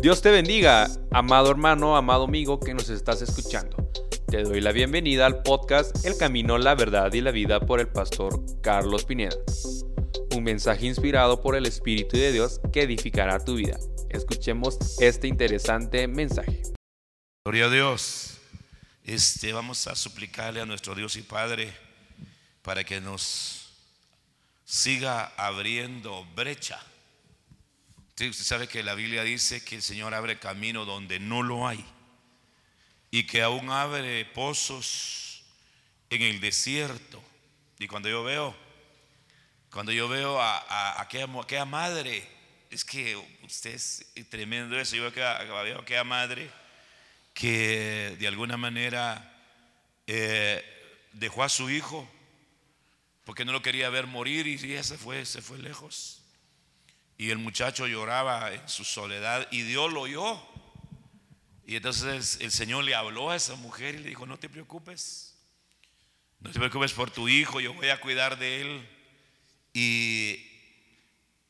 Dios te bendiga, amado hermano, amado amigo que nos estás escuchando. Te doy la bienvenida al podcast El Camino, la Verdad y la Vida por el pastor Carlos Pineda. Un mensaje inspirado por el Espíritu de Dios que edificará tu vida. Escuchemos este interesante mensaje. Gloria a Dios. Este, vamos a suplicarle a nuestro Dios y Padre para que nos siga abriendo brecha usted sabe que la Biblia dice que el Señor abre camino donde no lo hay y que aún abre pozos en el desierto. Y cuando yo veo, cuando yo veo a, aquella, madre, es que usted es tremendo eso. Yo veo a aquella madre que de alguna manera eh, dejó a su hijo porque no lo quería ver morir y ella se fue, se fue lejos. Y el muchacho lloraba en su soledad y Dios lo oyó. Y entonces el Señor le habló a esa mujer y le dijo, no te preocupes, no te preocupes por tu hijo, yo voy a cuidar de él. Y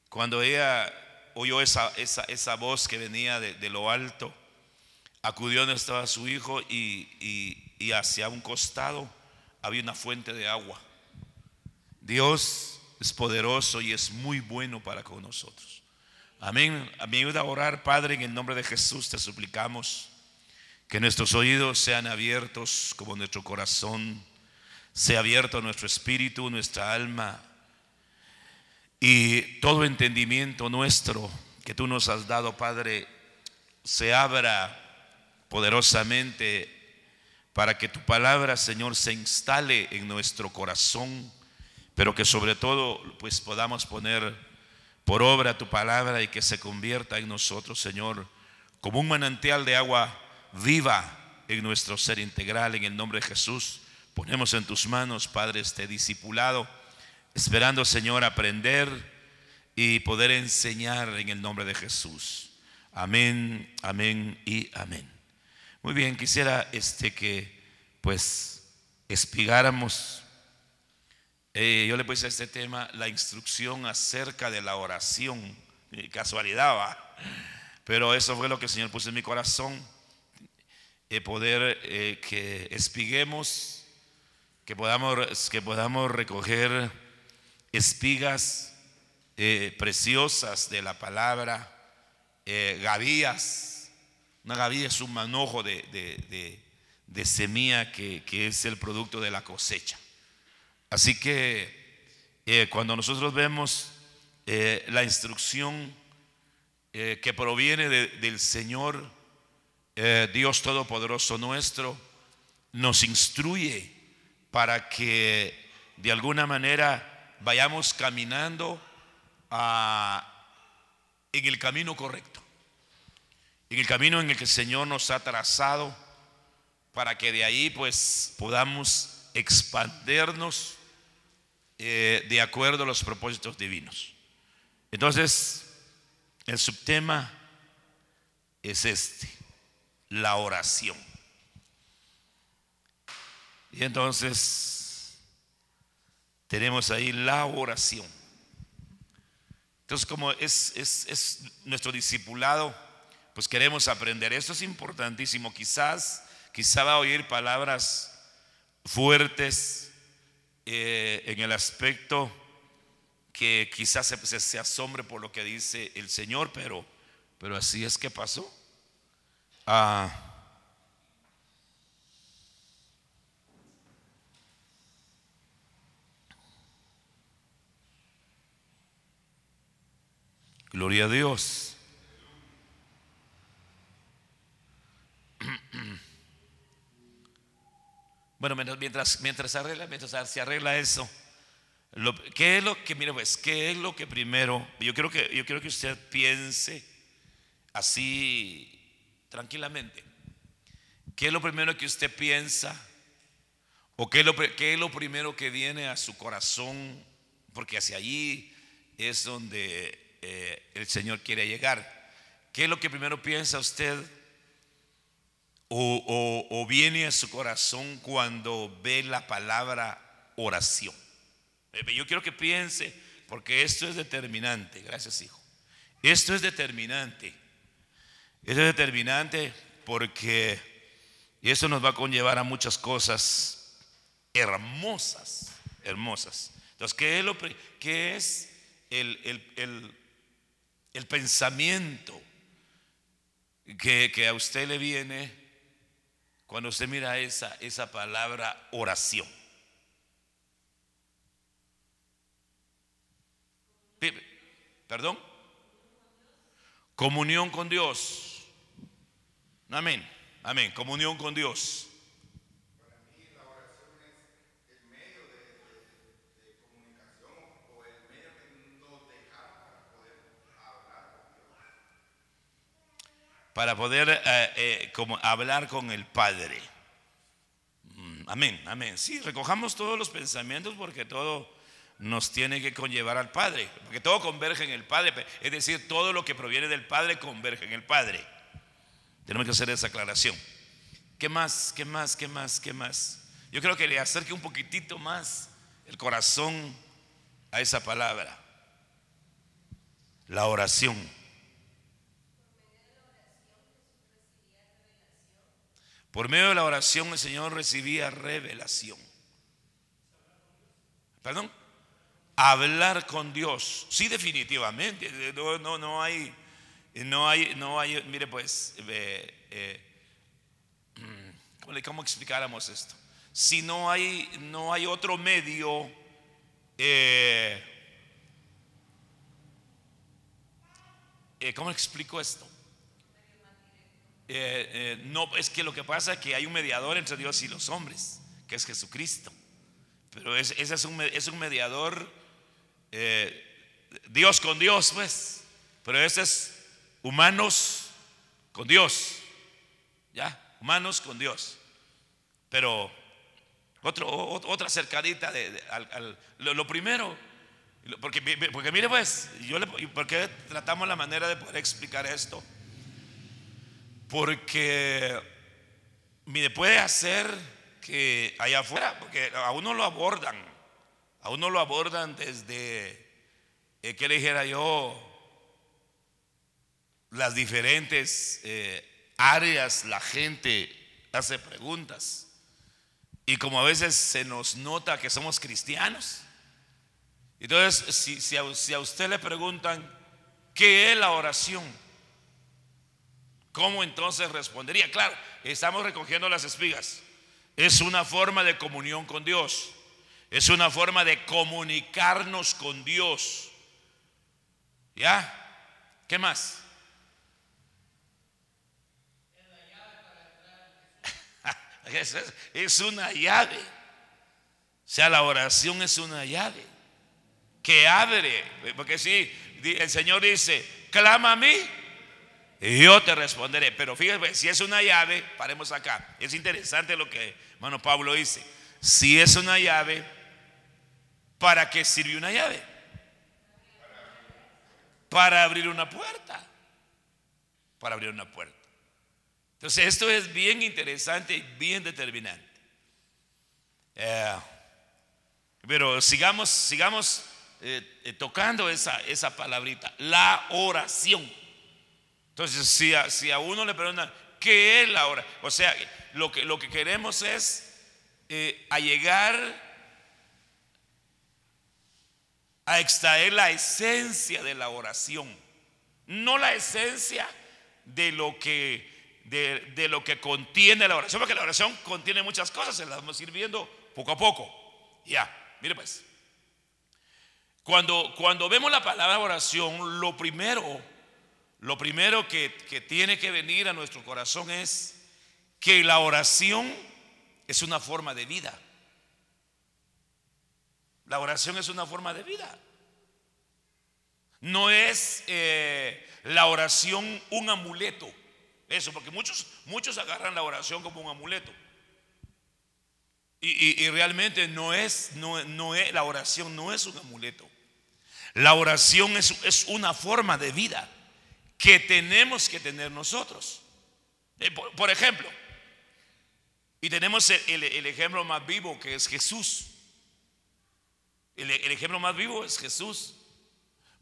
cuando ella oyó esa, esa, esa voz que venía de, lo alto, acudió donde estaba su hijo y, y hacia un costado había una fuente de agua. Dios es poderoso y es muy bueno para con nosotros. Amén. A mí ayuda a orar, Padre, en el nombre de Jesús te suplicamos que nuestros oídos sean abiertos como nuestro corazón sea abierto nuestro espíritu, nuestra alma y todo entendimiento nuestro que tú nos has dado, Padre, se abra poderosamente para que tu palabra, Señor, se instale en nuestro corazón pero que sobre todo pues podamos poner por obra tu palabra y que se convierta en nosotros, Señor, como un manantial de agua viva en nuestro ser integral, en el nombre de Jesús. Ponemos en tus manos, Padre, este discipulado, esperando, Señor, aprender y poder enseñar en el nombre de Jesús. Amén, amén y amén. Muy bien, quisiera este que pues espigáramos eh, yo le puse a este tema la instrucción acerca de la oración. Casualidad va. Pero eso fue lo que el Señor puso en mi corazón. Eh, poder eh, que espiguemos, que podamos, que podamos recoger espigas preciosas de la palabra, gavillas. Una gavilla es un manojo de, semilla que es el producto de la cosecha. Así que eh, cuando nosotros vemos eh, la instrucción eh, que proviene del Señor, Dios Todopoderoso nuestro, nos instruye para que de alguna manera vayamos caminando en el camino correcto, en el camino en el que el Señor nos ha trazado, para que de ahí pues podamos expandernos eh, de acuerdo a los propósitos divinos. Entonces, el subtema es este, la oración. Y entonces tenemos ahí la oración. Entonces, como es, es, es, nuestro discipulado, pues queremos aprender. Esto es importantísimo. Quizás, quizá va a oír palabras fuertes, eh, en el aspecto que quizás se, se, asombre por lo que dice el Señor, pero, pero así es que pasó. Ah, gloria a Dios. Bueno, mientras, mientras, se arregla eso, ¿qué es lo que, mire pues, qué es lo que primero, yo quiero que, yo quiero que usted piense así tranquilamente, ¿qué es lo primero que usted piensa? ¿O qué es lo, qué es lo primero que viene a su corazón? Porque hacia allí es donde eh, el Señor quiere llegar. ¿Qué es lo que primero piensa usted? O, viene a su corazón cuando ve la palabra oración. Eh, yo quiero que piense, porque esto es determinante, gracias hijo. Esto es determinante. Eso es determinante porque eso nos va a conllevar a muchas cosas hermosas, hermosas. Entonces, ¿qué es, lo, qué es el, el, el, pensamiento que, que, a usted le viene cuando usted mira esa, esa palabra oración? ¿Perdón? Comunión con Dios. Amén. Amén. Comunión con Dios. Para poder eh, eh, como hablar con el Padre. Mm, amén, amén. Sí, recojamos todos los pensamientos porque todo nos tiene que conllevar al Padre, porque todo converge en el Padre, es decir, todo lo que proviene del Padre converge en el Padre. Tenemos que hacer esa aclaración. ¿Qué más? ¿Qué más? ¿Qué más? ¿Qué más? Yo creo que le acerque un poquitito más el corazón a esa palabra. La oración. Por medio de la oración el Señor recibía revelación. ¿Perdón? Hablar con Dios. Sí, definitivamente. No, no, no hay, no hay, no hay, mire pues, eh, eh, ¿cómo explicáramos esto? Si no hay, no hay otro medio, eh, ¿cómo explico esto? Eh, eh, no, es que lo que pasa es que hay un mediador entre Dios y los hombres, que es Jesucristo. Pero ese es, un, es un mediador, eh, Dios con Dios, pues. Pero ese es humanos con Dios. ¿Ya? Humanos con Dios. Pero otro, otra cercadita de, lo, primero, porque, porque mire pues, yo le, ¿por qué tratamos la manera de poder explicar esto? Porque, mire, puede hacer que allá afuera, porque a uno lo abordan, a uno lo abordan desde, eh, que le dijera yo, las diferentes eh, áreas, la gente hace preguntas. Y como a veces se nos nota que somos cristianos, entonces si, si, si a usted le preguntan, ¿qué es la oración? ¿Cómo entonces respondería? Claro, estamos recogiendo las espigas. Es una forma de comunión con Dios. Es una forma de comunicarnos con Dios. ¿Ya? ¿Qué más? es una llave. O sea, la oración es una llave que abre. Porque si el Señor dice, clama a mí yo te responderé. Pero fíjate, si es una llave, paremos acá. Es interesante lo que hermano Pablo dice. Si es una llave, ¿para qué sirve una llave? Para abrir una puerta. Para abrir una puerta. Entonces esto es bien interesante y bien determinante. Eh, pero sigamos, sigamos eh, eh, tocando esa, esa palabrita, la oración. Entonces, si a, si a uno le preguntan, ¿qué es la oración? O sea, lo que, lo que queremos es eh, a llegar a extraer la esencia de la oración, no la esencia de lo que, de, de lo que contiene la oración, porque la oración contiene muchas cosas, se las vamos a ir viendo poco a poco. Ya, mire pues. Cuando, cuando vemos la palabra oración, lo primero lo primero que, tiene que venir a nuestro corazón es que la oración es una forma de vida. La oración es una forma de vida. No es eh, la oración un amuleto. Eso, porque muchos, muchos agarran la oración como un amuleto. Y, realmente no es, no, no es, la oración no es un amuleto. La oración es, es una forma de vida que tenemos que tener nosotros. Eh, por, ejemplo, y tenemos el, ejemplo más vivo que es Jesús. El, ejemplo más vivo es Jesús.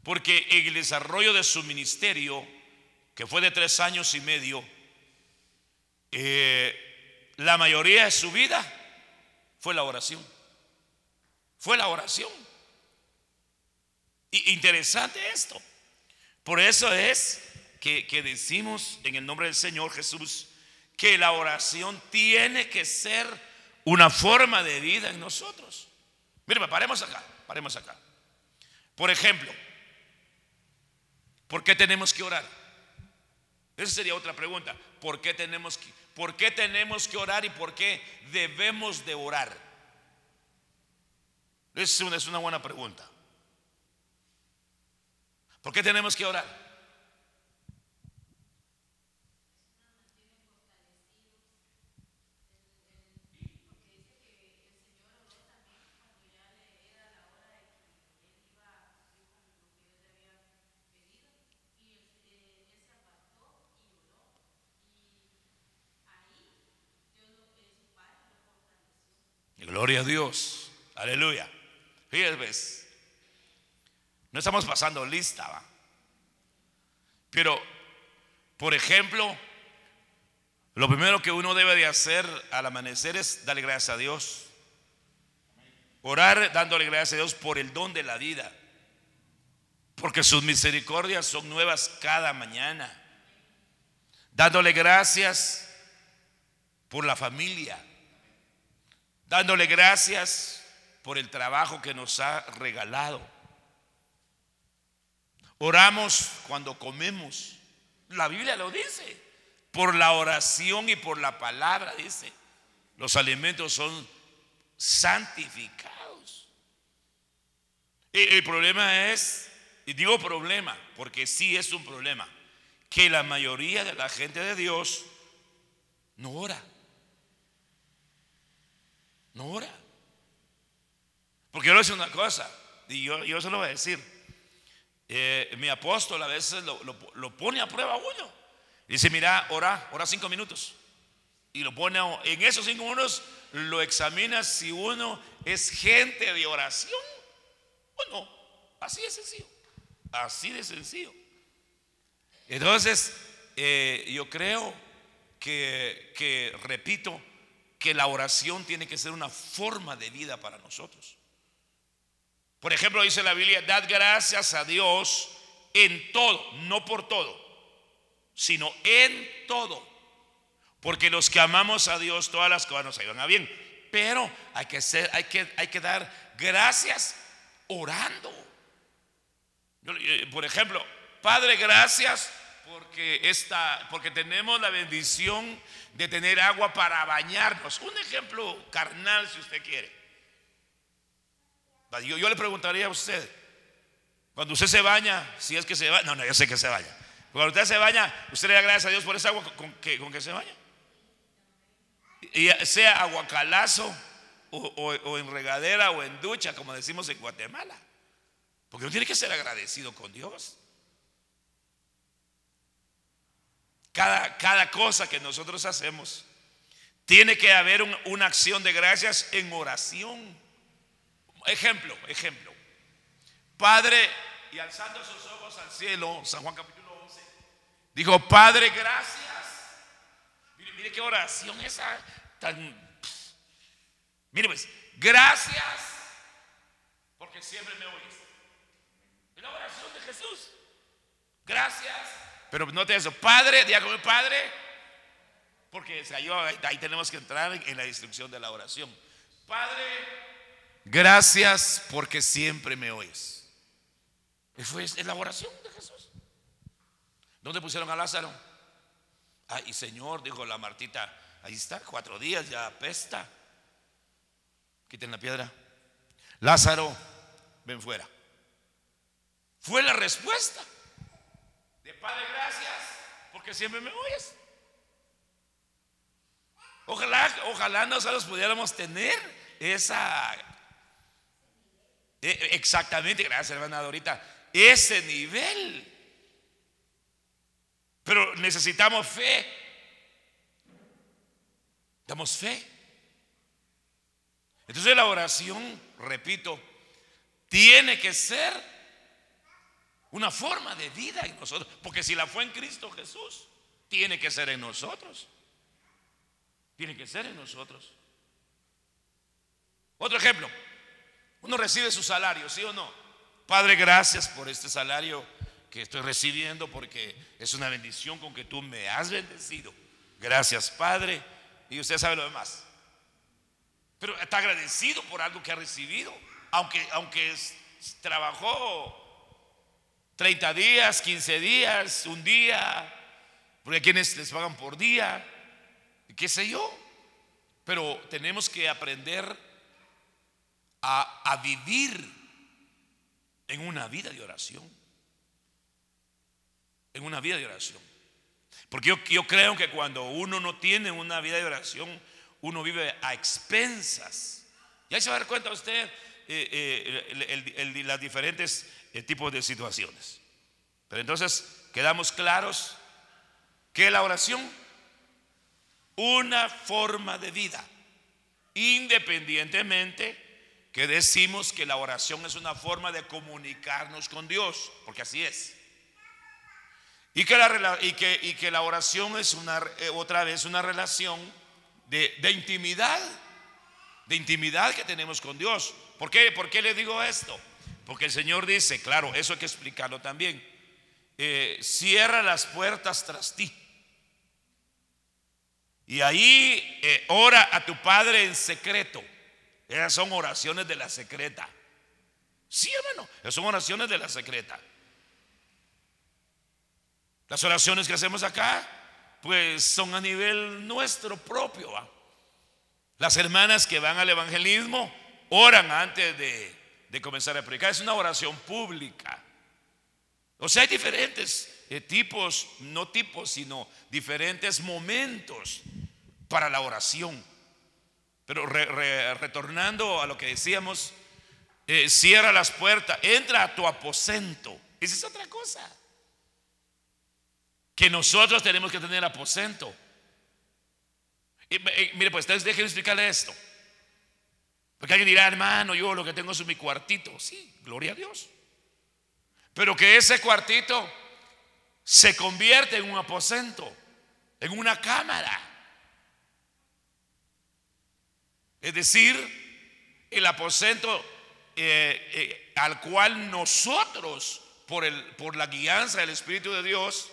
Porque en el desarrollo de su ministerio que fue de tres años y medio, eh, la mayoría de su vida fue la oración. Fue la oración. Y interesante esto. Por eso es que, decimos en el nombre del Señor Jesús que la oración tiene que ser una forma de vida en nosotros. Mire, paremos acá, paremos acá. Por ejemplo, ¿por qué tenemos que orar? Esa sería otra pregunta. ¿Por qué tenemos que, por qué tenemos que orar y por qué debemos de orar? Esa es una buena pregunta. ¿Por qué tenemos que orar? Gloria a Dios. Aleluya. Fíjense, no estamos pasando lista, ¿va? Pero, por ejemplo, lo primero que uno debe de hacer al amanecer es darle gracias a Dios. Orar dándole gracias a Dios por el don de la vida. Porque sus misericordias son nuevas cada mañana. Dándole gracias por la familia dándole gracias por el trabajo que nos ha regalado. Oramos cuando comemos. La Biblia lo dice. Por la oración y por la palabra, dice. Los alimentos son santificados. Y el problema es, y digo problema, porque sí es un problema, que la mayoría de la gente de Dios no ora. No ora. Porque yo le voy una cosa, y yo, yo se lo voy a decir. Eh, mi apóstol a veces lo, pone a prueba a uno. Dice, mira, ora, ora cinco minutos. Y lo pone en esos cinco minutos, lo examina si uno es gente de oración o no. Así de sencillo. Así de sencillo. Entonces, eh, yo creo que, que, repito, que la oración tiene que ser una forma de vida para nosotros. Por ejemplo, dice la Biblia, dad gracias a Dios en todo, no por todo, sino en todo. Porque los que amamos a Dios, todas las cosas nos ayudan a bien. Pero hay que, ser, hay que, hay que dar gracias orando. Eh, por ejemplo, Padre, gracias porque, esta, porque tenemos la bendición de tener agua para bañarnos. Un ejemplo carnal, si usted quiere. Yo, yo le preguntaría a usted, cuando usted se baña, si es que se baña, no, no, yo sé que se baña. Cuando usted se baña, usted le da gracias a Dios por esa agua con que, con se baña. Y sea aguacalazo o, o en regadera o en ducha, como decimos en Guatemala. Porque uno tiene que ser agradecido con Dios. Cada, cosa que nosotros hacemos, tiene que haber una acción de gracias en oración. Ejemplo, ejemplo. Padre, y alzando sus ojos al cielo, San Juan capítulo 11, dijo, Padre, gracias. Mire, mire qué oración esa tan... Mire pues, gracias, porque siempre me oyes. Es la oración de Jesús. Gracias pero note eso, Padre, diga Padre, porque ahí tenemos que entrar en la instrucción de la oración. Padre, gracias porque siempre me oyes. Fue es la oración de Jesús. ¿Dónde pusieron a Lázaro? Ay, Señor, dijo la Martita, ahí está, cuatro días ya apesta. Quiten la piedra. Lázaro, ven fuera. Fue la respuesta. Padre, gracias, porque siempre me oyes. Ojalá, ojalá nosotros pudiéramos tener esa, e, exactamente, gracias hermana Dorita, ese nivel. Pero necesitamos fe. Damos fe. Entonces la oración, repito, tiene que ser una forma de vida en nosotros. Porque si la fue en Cristo Jesús, tiene que ser en nosotros. Tiene que ser en nosotros. Otro ejemplo, uno recibe su salario, ¿sí o no? Padre, gracias por este salario que estoy recibiendo porque es una bendición con que tú me has bendecido. Gracias, Padre. Y usted sabe lo demás. Pero está agradecido por algo que ha recibido. Aunque, aunque trabajó 30 días, 15 días, un día, porque hay quienes les pagan por día, qué sé yo. Pero tenemos que aprender a, a vivir en una vida de oración. En una vida de oración. Porque yo, creo que cuando uno no tiene una vida de oración, uno vive a expensas. Y ahí se va a dar cuenta usted eh, eh, las diferentes tipos de situaciones. Pero entonces quedamos claros que la oración, una forma de vida, independientemente que decimos que la oración es una forma de comunicarnos con Dios, porque así es. Y que la, y que, y que la oración es una, eh, otra vez una relación de, intimidad, de intimidad que tenemos con Dios. ¿Por qué? ¿Por qué le digo esto? Porque el Señor dice, claro, eso hay que explicarlo también. Eh, cierra las puertas tras ti. Y ahí eh, ora a tu Padre en secreto. Esas son oraciones de la secreta. Sí, hermano, esas son oraciones de la secreta. Las oraciones que hacemos acá, pues son a nivel nuestro propio. Las hermanas que van al evangelismo oran antes de, comenzar a predicar. Es una oración pública. O sea, hay diferentes eh, tipos, no tipos, sino diferentes momentos para la oración. Pero retornando a lo que decíamos, eh, cierra las puertas, entra a tu aposento. Esa es otra cosa que nosotros tenemos que tener aposento. Mire, pues dejen explicarle esto. Porque alguien dirá, hermano, yo lo que tengo es mi cuartito. Sí, gloria a Dios. Pero que ese cuartito se convierte en un aposento, en una cámara. Es decir, el aposento eh, eh, al cual nosotros, por, el, por la guianza del Espíritu de Dios,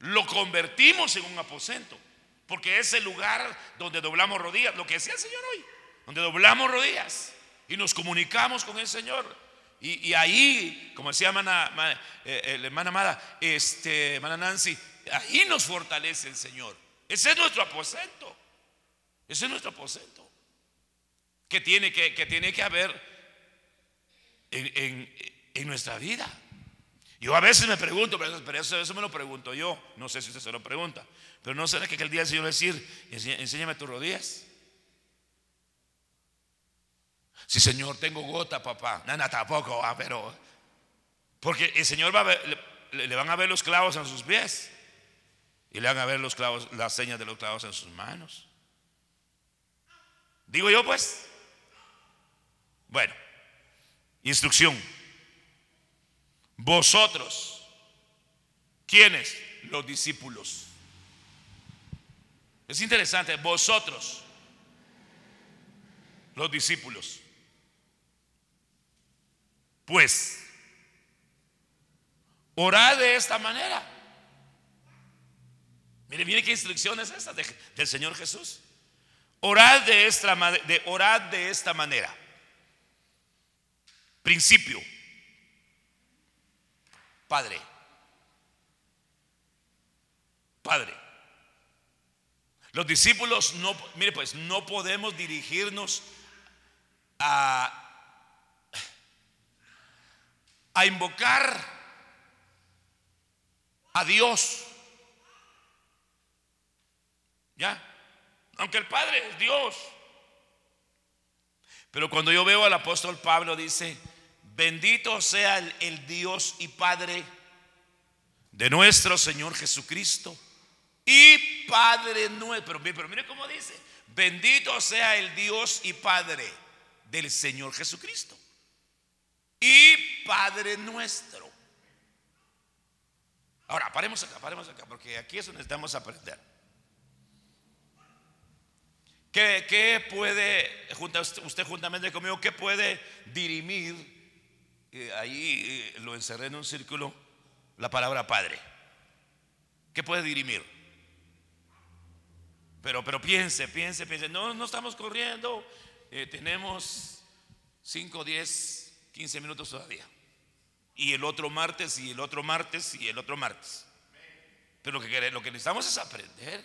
lo convertimos en un aposento. Porque es el lugar donde doblamos rodillas, lo que decía el Señor hoy, donde doblamos rodillas y nos comunicamos con el Señor. Y, ahí, como decía hermana, eh, eh, la hermana Amada, este, hermana Nancy, ahí nos fortalece el Señor. Ese es nuestro aposento. Ese es nuestro aposento. Que tiene que, que, tiene que haber en, en nuestra vida. Yo a veces me pregunto, pero eso, me lo pregunto yo, no sé si usted se lo pregunta, pero no será que el día del Señor decir, enséñame tus rodillas. Si Señor, tengo gota, papá. Nada, tampoco, ah, pero. Porque el Señor ver, le, van a ver los clavos en sus pies. Y le van a ver los clavos, las señas de los clavos en sus manos. Digo yo, pues. Bueno, instrucción. Vosotros, ¿quiénes? Los discípulos. Es interesante, vosotros, los discípulos. Pues, orad de esta manera. Mire, mire qué instrucción es esa del Señor Jesús. Orad de esta, de, orad de esta manera. Principio. Padre. Padre. Los discípulos no, mire pues, no podemos dirigirnos a, a invocar a Dios. ¿Ya? Aunque el Padre es Dios. Pero cuando yo veo al apóstol Pablo dice, Bendito sea el, Dios y Padre de nuestro Señor Jesucristo y Padre nuestro. Pero, pero mire cómo dice, bendito sea el Dios y Padre del Señor Jesucristo y Padre nuestro. Ahora, paremos acá, paremos acá, porque aquí es donde necesitamos aprender. ¿Qué, puede, usted juntamente conmigo, qué puede dirimir? Eh, ahí eh, lo encerré en un círculo, la palabra padre. ¿Qué puede dirimir? Pero, pero piense, piense, piense. No, no estamos corriendo. Eh, tenemos 5, 10, 15 minutos todavía. Y el otro martes, y el otro martes, y el otro martes. Pero lo que, necesitamos es aprender.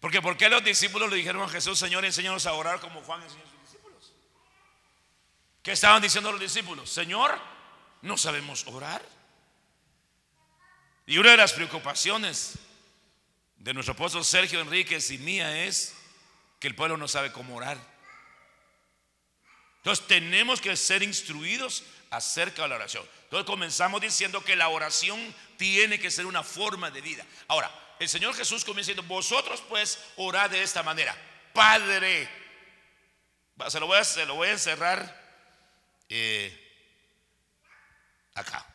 Porque ¿por qué los discípulos le dijeron a Jesús, Señor, enséñanos a orar como Juan enseñó a sus discípulos? ¿Qué estaban diciendo los discípulos? Señor, no sabemos orar. Y una de las preocupaciones de nuestro apóstol Sergio Enríquez y mía es que el pueblo no sabe cómo orar. Entonces tenemos que ser instruidos acerca de la oración. Entonces comenzamos diciendo que la oración tiene que ser una forma de vida. Ahora, el Señor Jesús comienza diciendo, vosotros pues orad de esta manera. Padre, se lo voy a, se encerrar eh, acá.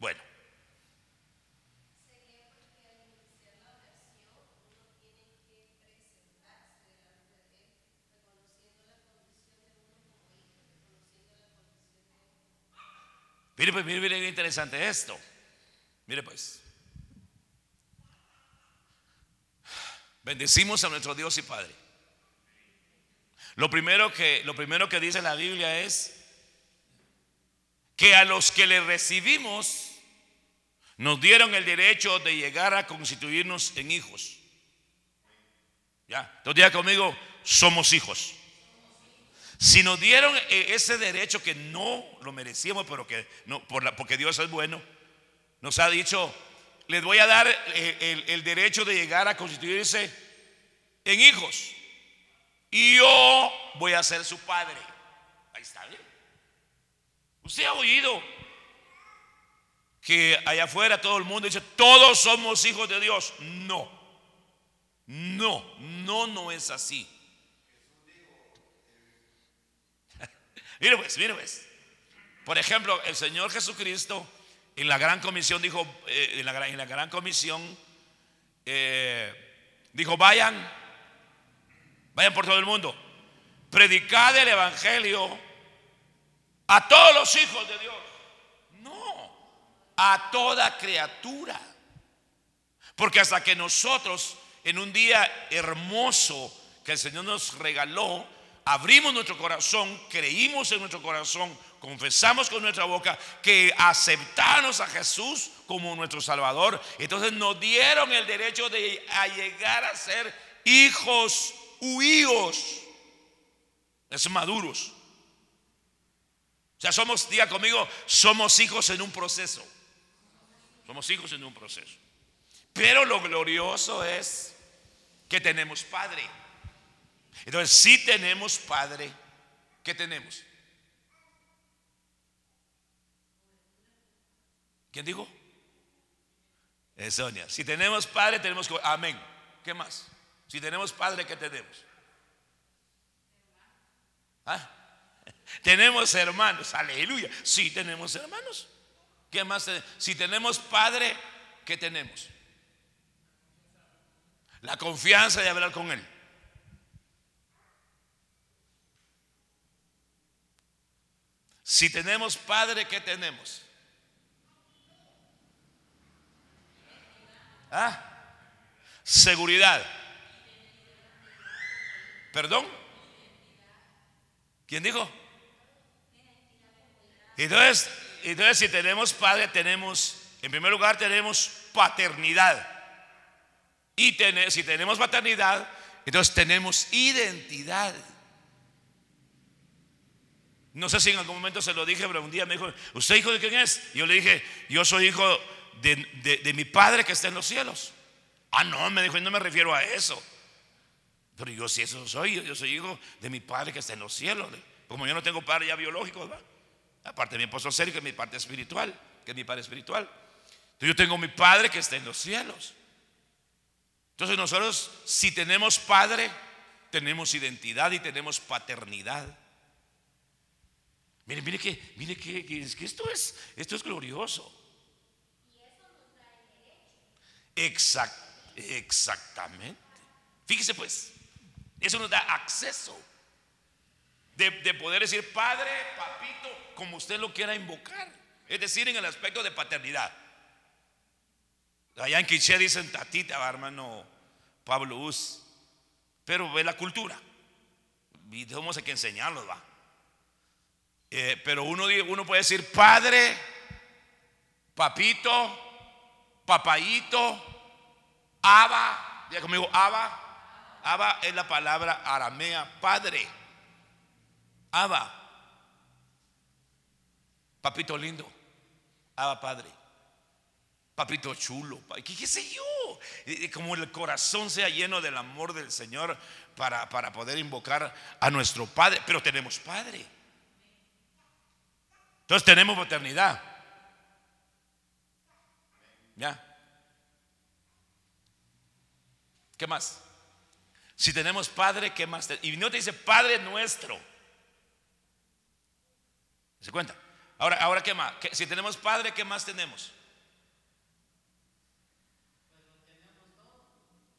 Bueno. Mire, pues, mire, mire, interesante esto. Mire, pues. Bendecimos a nuestro Dios y Padre. Lo primero que, lo primero que dice la Biblia es que a los que le recibimos nos dieron el derecho de llegar a constituirnos en hijos. Ya, entonces diga conmigo, somos hijos. Si nos dieron e, ese derecho que no lo merecíamos, pero que no, por la, porque Dios es bueno, nos ha dicho, les voy a dar eh, el, el derecho de llegar a constituirse en hijos. Y yo voy a ser su padre. Ahí está bien. Usted ha oído que allá afuera todo el mundo dice, todos somos hijos de Dios. No, no, no, no es así. Mire pues, mire pues. Por ejemplo, el Señor Jesucristo en la gran comisión dijo, eh, en, la, gran comisión, eh, dijo, vayan, vayan por todo el mundo, predicad el Evangelio a todos los hijos de Dios. No, a toda criatura. Porque hasta que nosotros, en un día hermoso que el Señor nos regaló, abrimos nuestro corazón, creímos en nuestro corazón, confesamos con nuestra boca que aceptamos a Jesús como nuestro Salvador, entonces nos dieron el derecho de llegar a ser hijos huíos, es maduros. O sea, somos, diga conmigo, somos hijos en un proceso. Somos hijos en un proceso. Pero lo glorioso es que tenemos Padre. Entonces, si tenemos Padre, ¿qué tenemos? ¿Quién dijo? Sonia. Si tenemos Padre, tenemos. Amén. ¿Qué más? Si tenemos Padre, ¿qué tenemos? ¿Ah? Tenemos hermanos, aleluya. Sí, tenemos hermanos. ¿Qué más? Si tenemos Padre, ¿qué tenemos? La confianza de hablar con Él. Si tenemos Padre, ¿qué tenemos? ¿Ah? Seguridad. ¿Perdón? ¿Quién dijo? Entonces, entonces si tenemos padre, tenemos, en primer lugar tenemos paternidad. Y si tenemos paternidad, entonces tenemos identidad. No sé si en algún momento se lo dije, pero un día me dijo, ¿usted hijo de quién es? Y yo le dije, yo soy hijo de, de mi padre que está en los cielos. Ah, no, me dijo, no me refiero a eso. Pero yo sí, eso soy, yo soy hijo de mi padre que está en los cielos. Como yo no tengo padre ya biológico, aparte de mi esposo serio, que es mi parte espiritual, que es mi padre espiritual. Entonces yo tengo mi padre que está en los cielos. Entonces nosotros, si tenemos padre, tenemos identidad y tenemos paternidad. Mire, mire que, mire que, que esto es, esto es glorioso. Exact, exactamente. Fíjese pues, eso nos da acceso de, de, poder decir padre, papito, como usted lo quiera invocar. Es decir, en el aspecto de paternidad. Allá en Quiché dicen tatita, hermano Pablo Us. Pero ve la cultura. Y tenemos que enseñarlos, va. Eh, pero uno, uno puede decir padre, papito, papayito, aba. Diga conmigo, aba. Aba es la palabra aramea, padre. Aba. Papito lindo. Aba padre. Papito chulo. ¿Qué, sé yo? Como el corazón sea lleno del amor del Señor para, para poder invocar a nuestro Padre. Pero tenemos Padre. Entonces tenemos paternidad. ¿Ya? ¿Qué más? Si tenemos Padre, ¿qué más? Y no te dice Padre nuestro. ¿Se cuenta? Ahora, ahora ¿qué más? Si tenemos Padre, ¿qué más tenemos?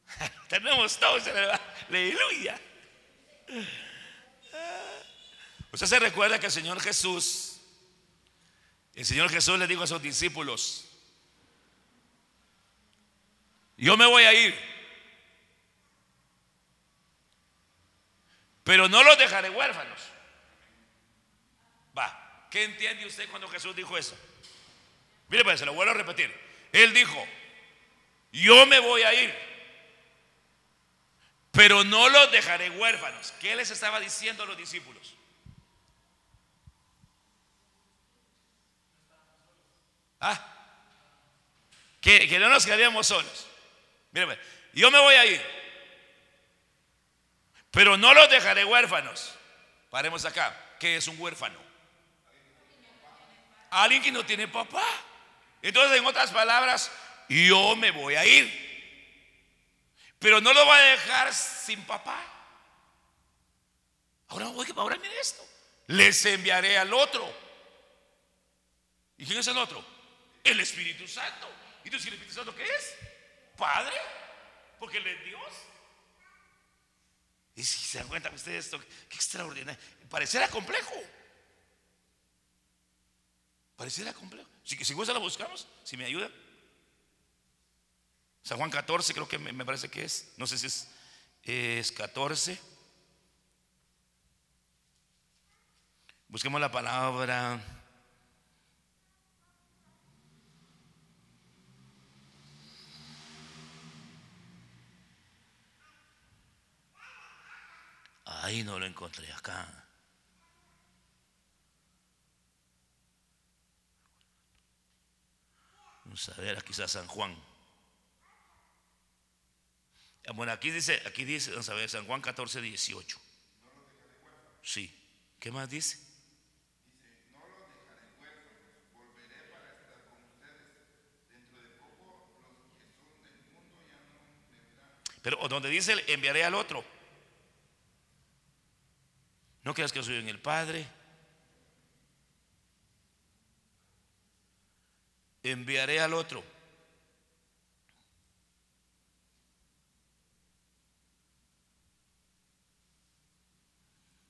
tenemos todo, aleluya. Usted se recuerda que el Señor Jesús, el Señor Jesús le dijo a sus discípulos, yo me voy a ir, pero no los dejaré huérfanos. Va, ¿qué entiende usted cuando Jesús dijo eso? Mire, pues se lo vuelvo a repetir. Él dijo, yo me voy a ir, pero no los dejaré huérfanos. ¿Qué les estaba diciendo a los discípulos? ¿Ah? Que, no nos quedaríamos solos. Mírame, yo me voy a ir, pero no los dejaré huérfanos. Paremos acá. ¿Qué es un huérfano? Alguien que no tiene papá. Entonces, en otras palabras, yo me voy a ir. Pero no lo va a dejar sin papá. Ahora, oye, ahora mire esto. Les enviaré al otro. ¿Y quién es el otro? El Espíritu Santo. ¿Y tú, el Espíritu Santo qué es? Padre. Porque Él es Dios. Y si se dan cuenta ustedes esto, qué extraordinario. Pareciera complejo. Pareciera complejo. Si, si vos la buscamos, si me ayuda. San Juan 14 creo que me, parece que es. No sé si es, es 14. Busquemos la palabra. Ahí no lo encontré acá. Vamos a ver, aquí está San Juan. Ah, bueno, aquí dice, aquí dice, vamos a ver, San Juan 14, 18. Sí. ¿Qué más dice? Pero donde dice enviaré al otro. No creas que soy en el Padre. Enviaré al otro.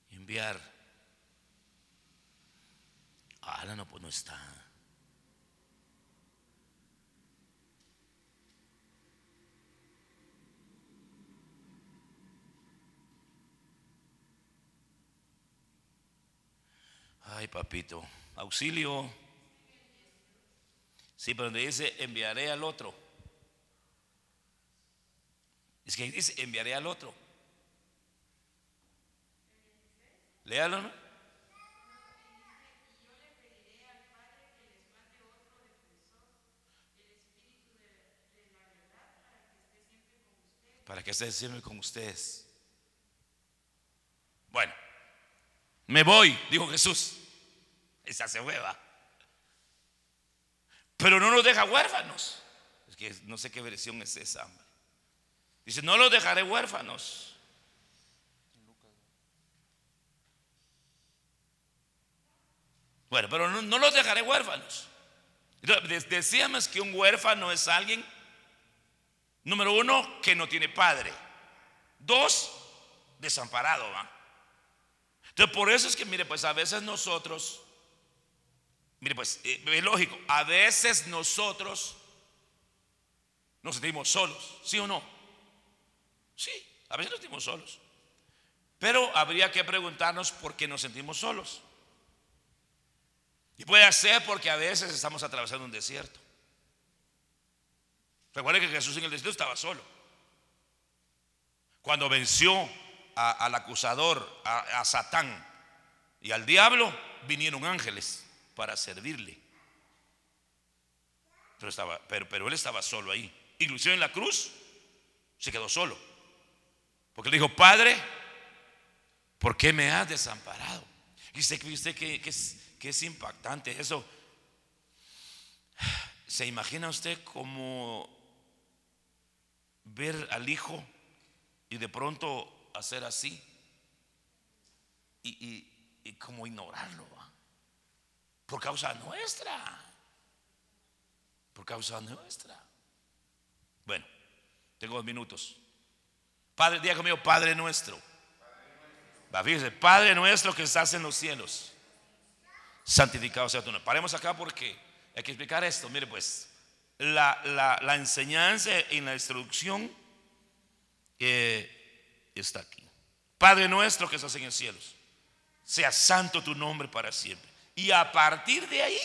enviar. Ahora no, pues no está. Ay, papito, auxilio. Sí, pero donde dice enviaré al otro. Es que dice enviaré al otro. Léalo, ¿no? Para que esté siempre con ustedes. Bueno, me voy, dijo Jesús. Esa se hueva. Pero no nos deja huérfanos. Es que no sé qué versión es esa. Dice, no los dejaré huérfanos. Bueno, pero no, no los dejaré huérfanos. Decíamos que un huérfano es alguien, número uno, que no tiene padre. Dos, desamparado. ¿va? Entonces, por eso es que, mire, pues a veces nosotros, mire, pues eh, es lógico, a veces nosotros nos sentimos solos, ¿sí o no? Sí, a veces nos sentimos solos. Pero habría que preguntarnos por qué nos sentimos solos. Y puede ser porque a veces estamos atravesando un desierto. Recuerden que Jesús en el desierto estaba solo. Cuando venció al acusador, a, Satán y al diablo, vinieron ángeles para servirle. Pero, estaba, pero, pero él estaba solo ahí. Inclusive en la cruz se quedó solo. Porque le dijo, Padre, ¿por qué me has desamparado? Y usted, usted que, que, que es impactante eso. ¿Se imagina usted como ver al hijo y de pronto hacer así? Y, y, como ignorarlo. Por causa nuestra. Por causa nuestra. Bueno, tengo dos minutos. Padre, diga conmigo, Padre nuestro. Va, fíjese, Padre nuestro que estás en los cielos santificado sea tu nombre. Paremos acá porque hay que explicar esto. Mire pues, la, enseñanza y la instrucción eh, está aquí. Padre nuestro que estás en el cielo, sea santo tu nombre para siempre. Y a partir de ahí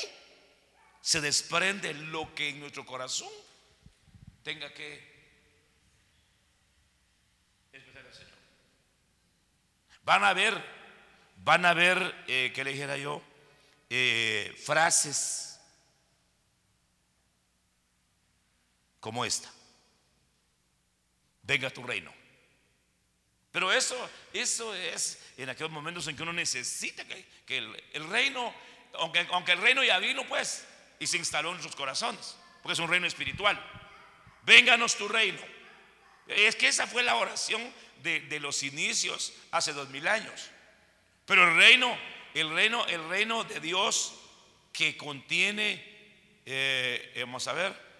se desprende lo que en nuestro corazón tenga que expresar al Señor. Van a ver, van a ver, eh, que le dijera yo? Eh, frases como esta. Venga tu reino. Pero eso, eso es en aquellos momentos en que uno necesita que, el, reino, aunque, aunque el reino ya vino, pues, y se instaló en nuestros corazones, porque es un reino espiritual. Vénganos tu reino. Es que esa fue la oración de, de los inicios hace dos mil años. Pero el reino el reino, el reino de Dios que contiene, eh, vamos a ver,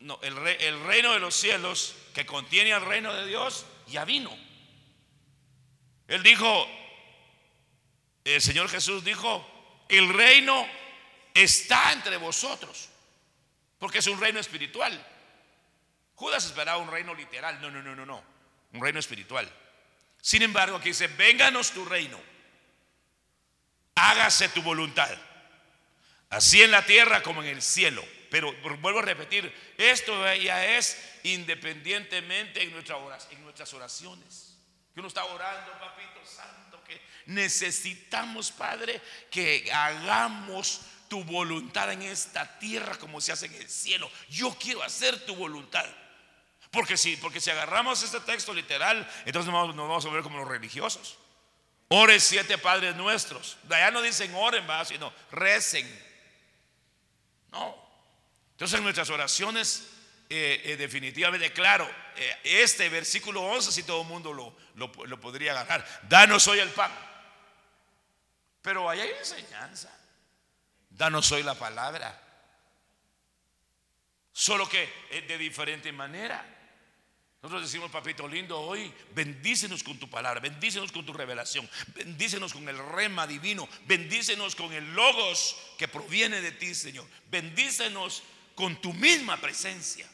no, el, el reino de los cielos que contiene al reino de Dios ya vino. Él dijo, el Señor Jesús dijo, el reino está entre vosotros, porque es un reino espiritual. Judas esperaba un reino literal, no, no, no, no, no, un reino espiritual. Sin embargo, aquí dice, vénganos tu reino hágase tu voluntad, así en la tierra como en el cielo. Pero vuelvo a repetir, esto ya es independientemente en, nuestra en nuestras oraciones. Que uno está orando, papito santo, que necesitamos, Padre, que hagamos tu voluntad en esta tierra como se hace en el cielo. Yo quiero hacer tu voluntad. Porque si, porque si agarramos este texto literal, entonces nos vamos a ver como los religiosos. Ore siete padres nuestros. Allá no dicen oren, ¿va? sino recen. No. Entonces en nuestras oraciones, eh, eh, definitivamente, claro, eh, este versículo 11, si todo el mundo lo, lo, podría agarrar. Danos hoy el pan. Pero allá hay enseñanza. Danos hoy la palabra. Solo que de diferente manera. Nosotros decimos, papito lindo, hoy bendícenos con tu palabra, bendícenos con tu revelación, bendícenos con el rema divino, bendícenos con el logos que proviene de ti, Señor. Bendícenos con tu misma presencia.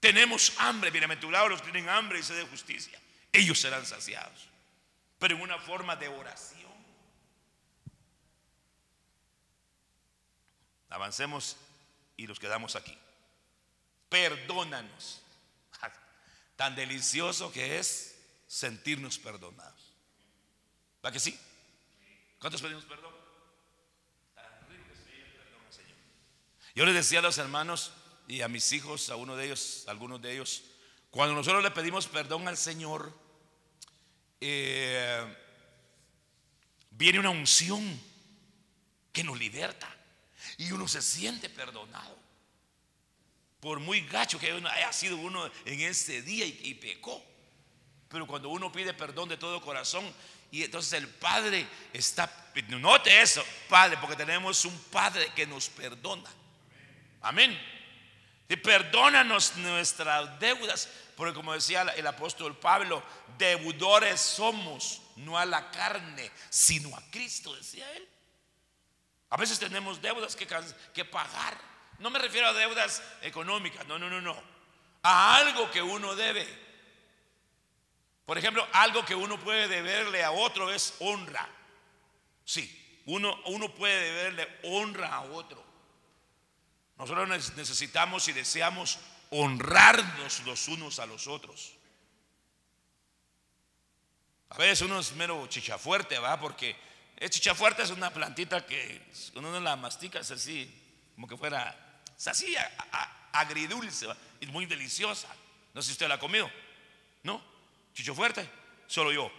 Tenemos hambre, bienaventurados los que tienen hambre y sed de justicia. Ellos serán saciados, pero en una forma de oración. Avancemos y nos quedamos aquí. Perdónanos Tan delicioso que es sentirnos perdonados. ¿Va que sí? ¿Cuántos pedimos perdón? Tan rico es pedir perdón al Señor. Yo les decía a los hermanos y a mis hijos, a uno de ellos, a algunos de ellos, cuando nosotros le pedimos perdón al Señor, eh, viene una unción que nos liberta y uno se siente perdonado por muy gacho que haya sido uno en ese día y, pecó. Pero cuando uno pide perdón de todo corazón y entonces el Padre está note eso, Padre, porque tenemos un Padre que nos perdona. Amén. Y perdónanos nuestras deudas, porque como decía el apóstol Pablo, deudores somos, no a la carne, sino a Cristo, decía él. A veces tenemos deudas que, que pagar. No me refiero a deudas económicas, no, no, no, no. A algo que uno debe. Por ejemplo, algo que uno puede deberle a otro es honra. Sí, uno, uno puede deberle honra a otro. Nosotros necesitamos y deseamos honrarnos los unos a los otros. A veces uno es mero chichafuerte, ¿va? Porque el chichafuerte es una plantita que uno la mastica, es así, como que fuera, es así, agridulce, es muy deliciosa. No sé si usted la ha comido, ¿no? Chicho fuerte, solo yo.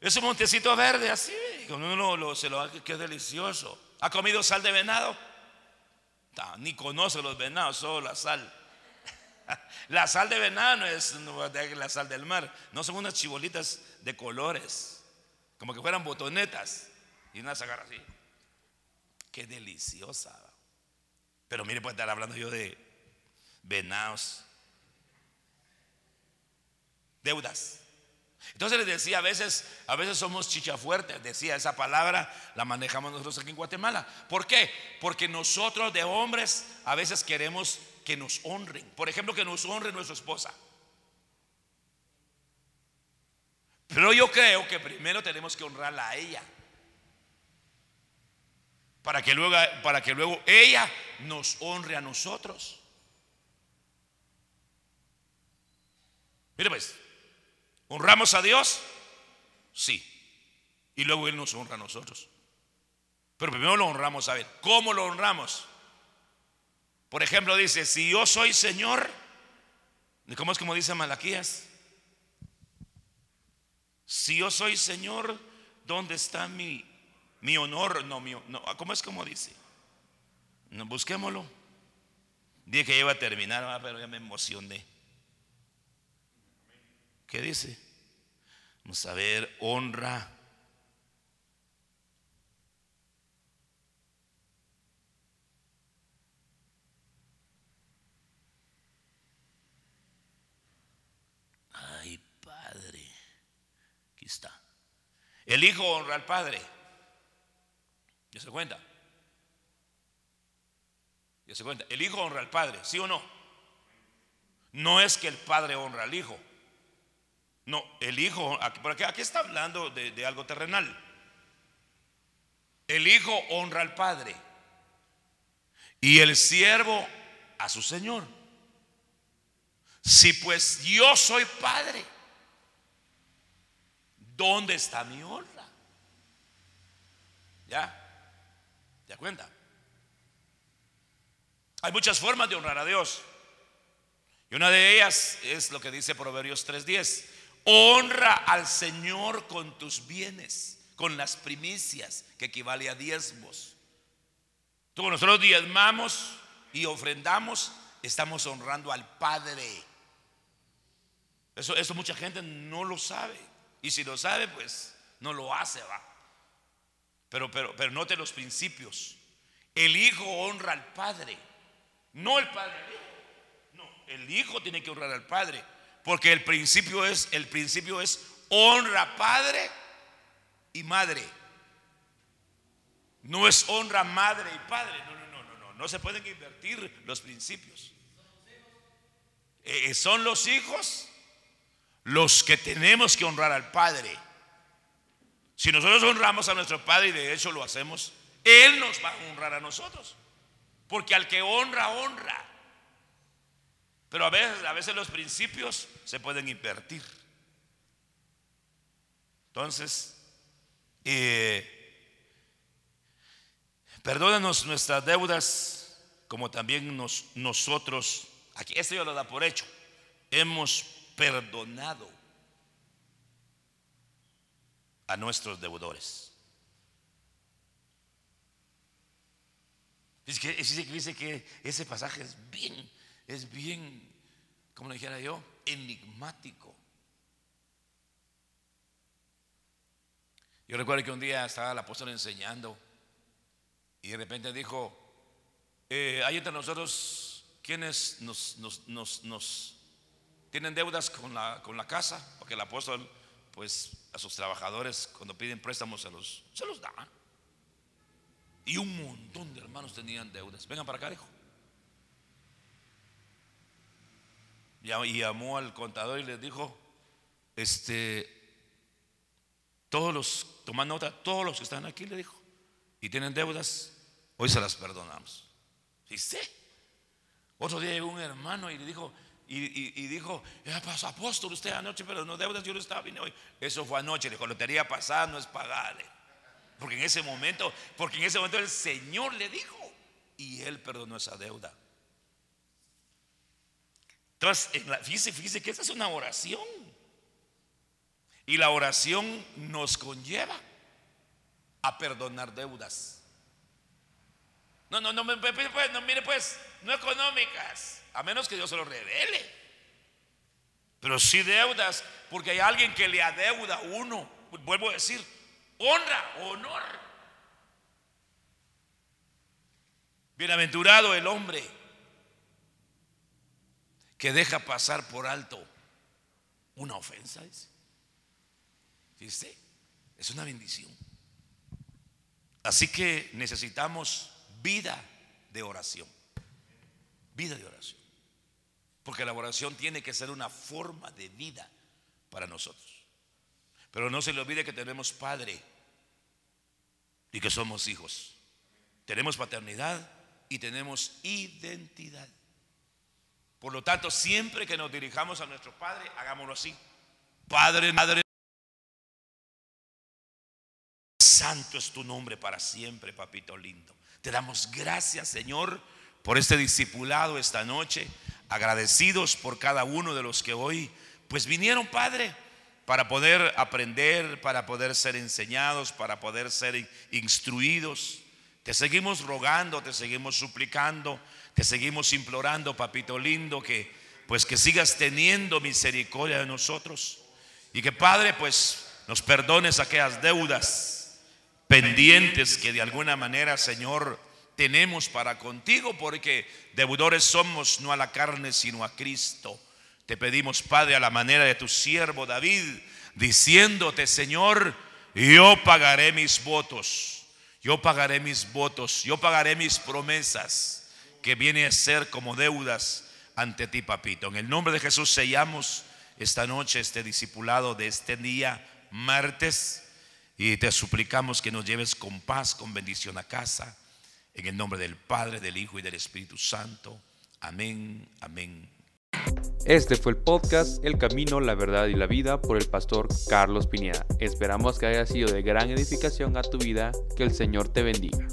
Es un montecito verde así, cuando uno lo, se lo que es delicioso. ¿Ha comido sal de venado? Ni conoce los venados, solo la sal. La sal de venado no es la sal del mar, no son unas chibolitas de colores, como que fueran botonetas y una sacar así. Qué deliciosa. Pero mire, puede estar hablando yo de venados, deudas. Entonces les decía, a veces, a veces somos chichafuertes, decía esa palabra, la manejamos nosotros aquí en Guatemala. ¿Por qué? Porque nosotros de hombres a veces queremos que nos honren. Por ejemplo, que nos honre nuestra esposa. Pero yo creo que primero tenemos que honrarla a ella. Para que luego, para que luego ella nos honre a nosotros. Mire pues, ¿honramos a Dios? Sí. Y luego Él nos honra a nosotros. Pero primero lo honramos a Él. ¿Cómo lo honramos? Por ejemplo, dice, si yo soy Señor, ¿cómo es como dice Malaquías? Si yo soy Señor, ¿dónde está mi, honor? No, mi, no, ¿cómo es como dice? No, busquémoslo. Dije que iba a terminar, pero ya me emocioné. ¿Qué dice? Vamos a ver, honra está. El hijo honra al padre. ¿Ya se cuenta? ¿Ya se cuenta? El hijo honra al padre, ¿sí o no? No es que el padre honra al hijo. No, el hijo, aquí, aquí, aquí está hablando de, de algo terrenal. El hijo honra al padre y el siervo a su señor. Si pues yo soy padre, ¿Dónde está mi honra? ¿Ya? ¿Te cuenta? Hay muchas formas de honrar a Dios. Y una de ellas es lo que dice Proverbios 3:10. Honra al Señor con tus bienes, con las primicias, que equivale a diezmos. Tú, nosotros diezmamos y ofrendamos, estamos honrando al Padre. Eso, eso mucha gente no lo sabe. Y si lo sabe, pues no lo hace, va. Pero, pero, pero note los principios. El hijo honra al padre, no el padre. No, el hijo tiene que honrar al padre, porque el principio es el principio es honra padre y madre. No es honra madre y padre. No, no, no, no, no. No se pueden invertir los principios. Eh, son los hijos los que tenemos que honrar al Padre. Si nosotros honramos a nuestro Padre y de hecho lo hacemos, Él nos va a honrar a nosotros. Porque al que honra, honra. Pero a veces, a veces los principios se pueden invertir. Entonces, eh, perdónanos nuestras deudas como también nos, nosotros, aquí esto ya lo da por hecho, hemos perdonado a nuestros deudores. Que, dice que ese pasaje es bien, es bien, como le dijera yo, enigmático. Yo recuerdo que un día estaba el apóstol enseñando y de repente dijo, eh, hay entre nosotros quienes nos, tienen deudas con la, casa, porque el apóstol pues a sus trabajadores cuando piden préstamos se los, se los da. Y un montón de hermanos tenían deudas. Vengan para acá, hijo. Y llamó al contador y le dijo, este, todos los, toman nota, todos los que están aquí, le dijo, y tienen deudas, hoy se las perdonamos. ¿Viste? Otro día llegó un hermano y le dijo, y, dijo, ya pasó apóstol usted anoche, pero no deudas, yo no estaba bien hoy. Eso fue anoche, le dijo, lotería pasada no es pagarle. Porque en ese momento, porque en ese momento el Señor le dijo, y él perdonó esa deuda. Entonces, fíjese, fíjese que esa es una oración. Y la oración nos conlleva a perdonar deudas. No, no, no, pues, no, mire pues, no económicas, a menos que Dios se lo revele. Pero sí deudas, porque hay alguien que le adeuda a uno. Vuelvo a decir, honra, honor. Bienaventurado el hombre que deja pasar por alto una ofensa. ¿Viste? Es una bendición. Así que necesitamos vida de oración. Vida de oración. Porque la oración tiene que ser una forma de vida para nosotros. Pero no se le olvide que tenemos Padre y que somos hijos. Tenemos paternidad y tenemos identidad. Por lo tanto, siempre que nos dirijamos a nuestro Padre, hagámoslo así. Padre, Madre, Santo es tu nombre para siempre, papito lindo. Te damos gracias, Señor, por este discipulado esta noche. Agradecidos por cada uno de los que hoy, pues vinieron, Padre, para poder aprender, para poder ser enseñados, para poder ser instruidos. Te seguimos rogando, te seguimos suplicando te seguimos implorando, papito lindo, que pues que sigas teniendo misericordia de nosotros y que Padre pues nos perdones aquellas deudas pendientes que de alguna manera, Señor, tenemos para contigo porque deudores somos no a la carne sino a Cristo. Te pedimos, Padre, a la manera de tu siervo David, diciéndote, Señor, yo pagaré mis votos, yo pagaré mis votos, yo pagaré mis promesas que viene a ser como deudas ante ti, papito. En el nombre de Jesús sellamos esta noche este discipulado de este día, martes, y te suplicamos que nos lleves con paz, con bendición a casa, en el nombre del Padre, del Hijo y del Espíritu Santo. Amén, amén. Este fue el podcast El Camino, la Verdad y la Vida por el pastor Carlos Pineda. Esperamos que haya sido de gran edificación a tu vida. Que el Señor te bendiga.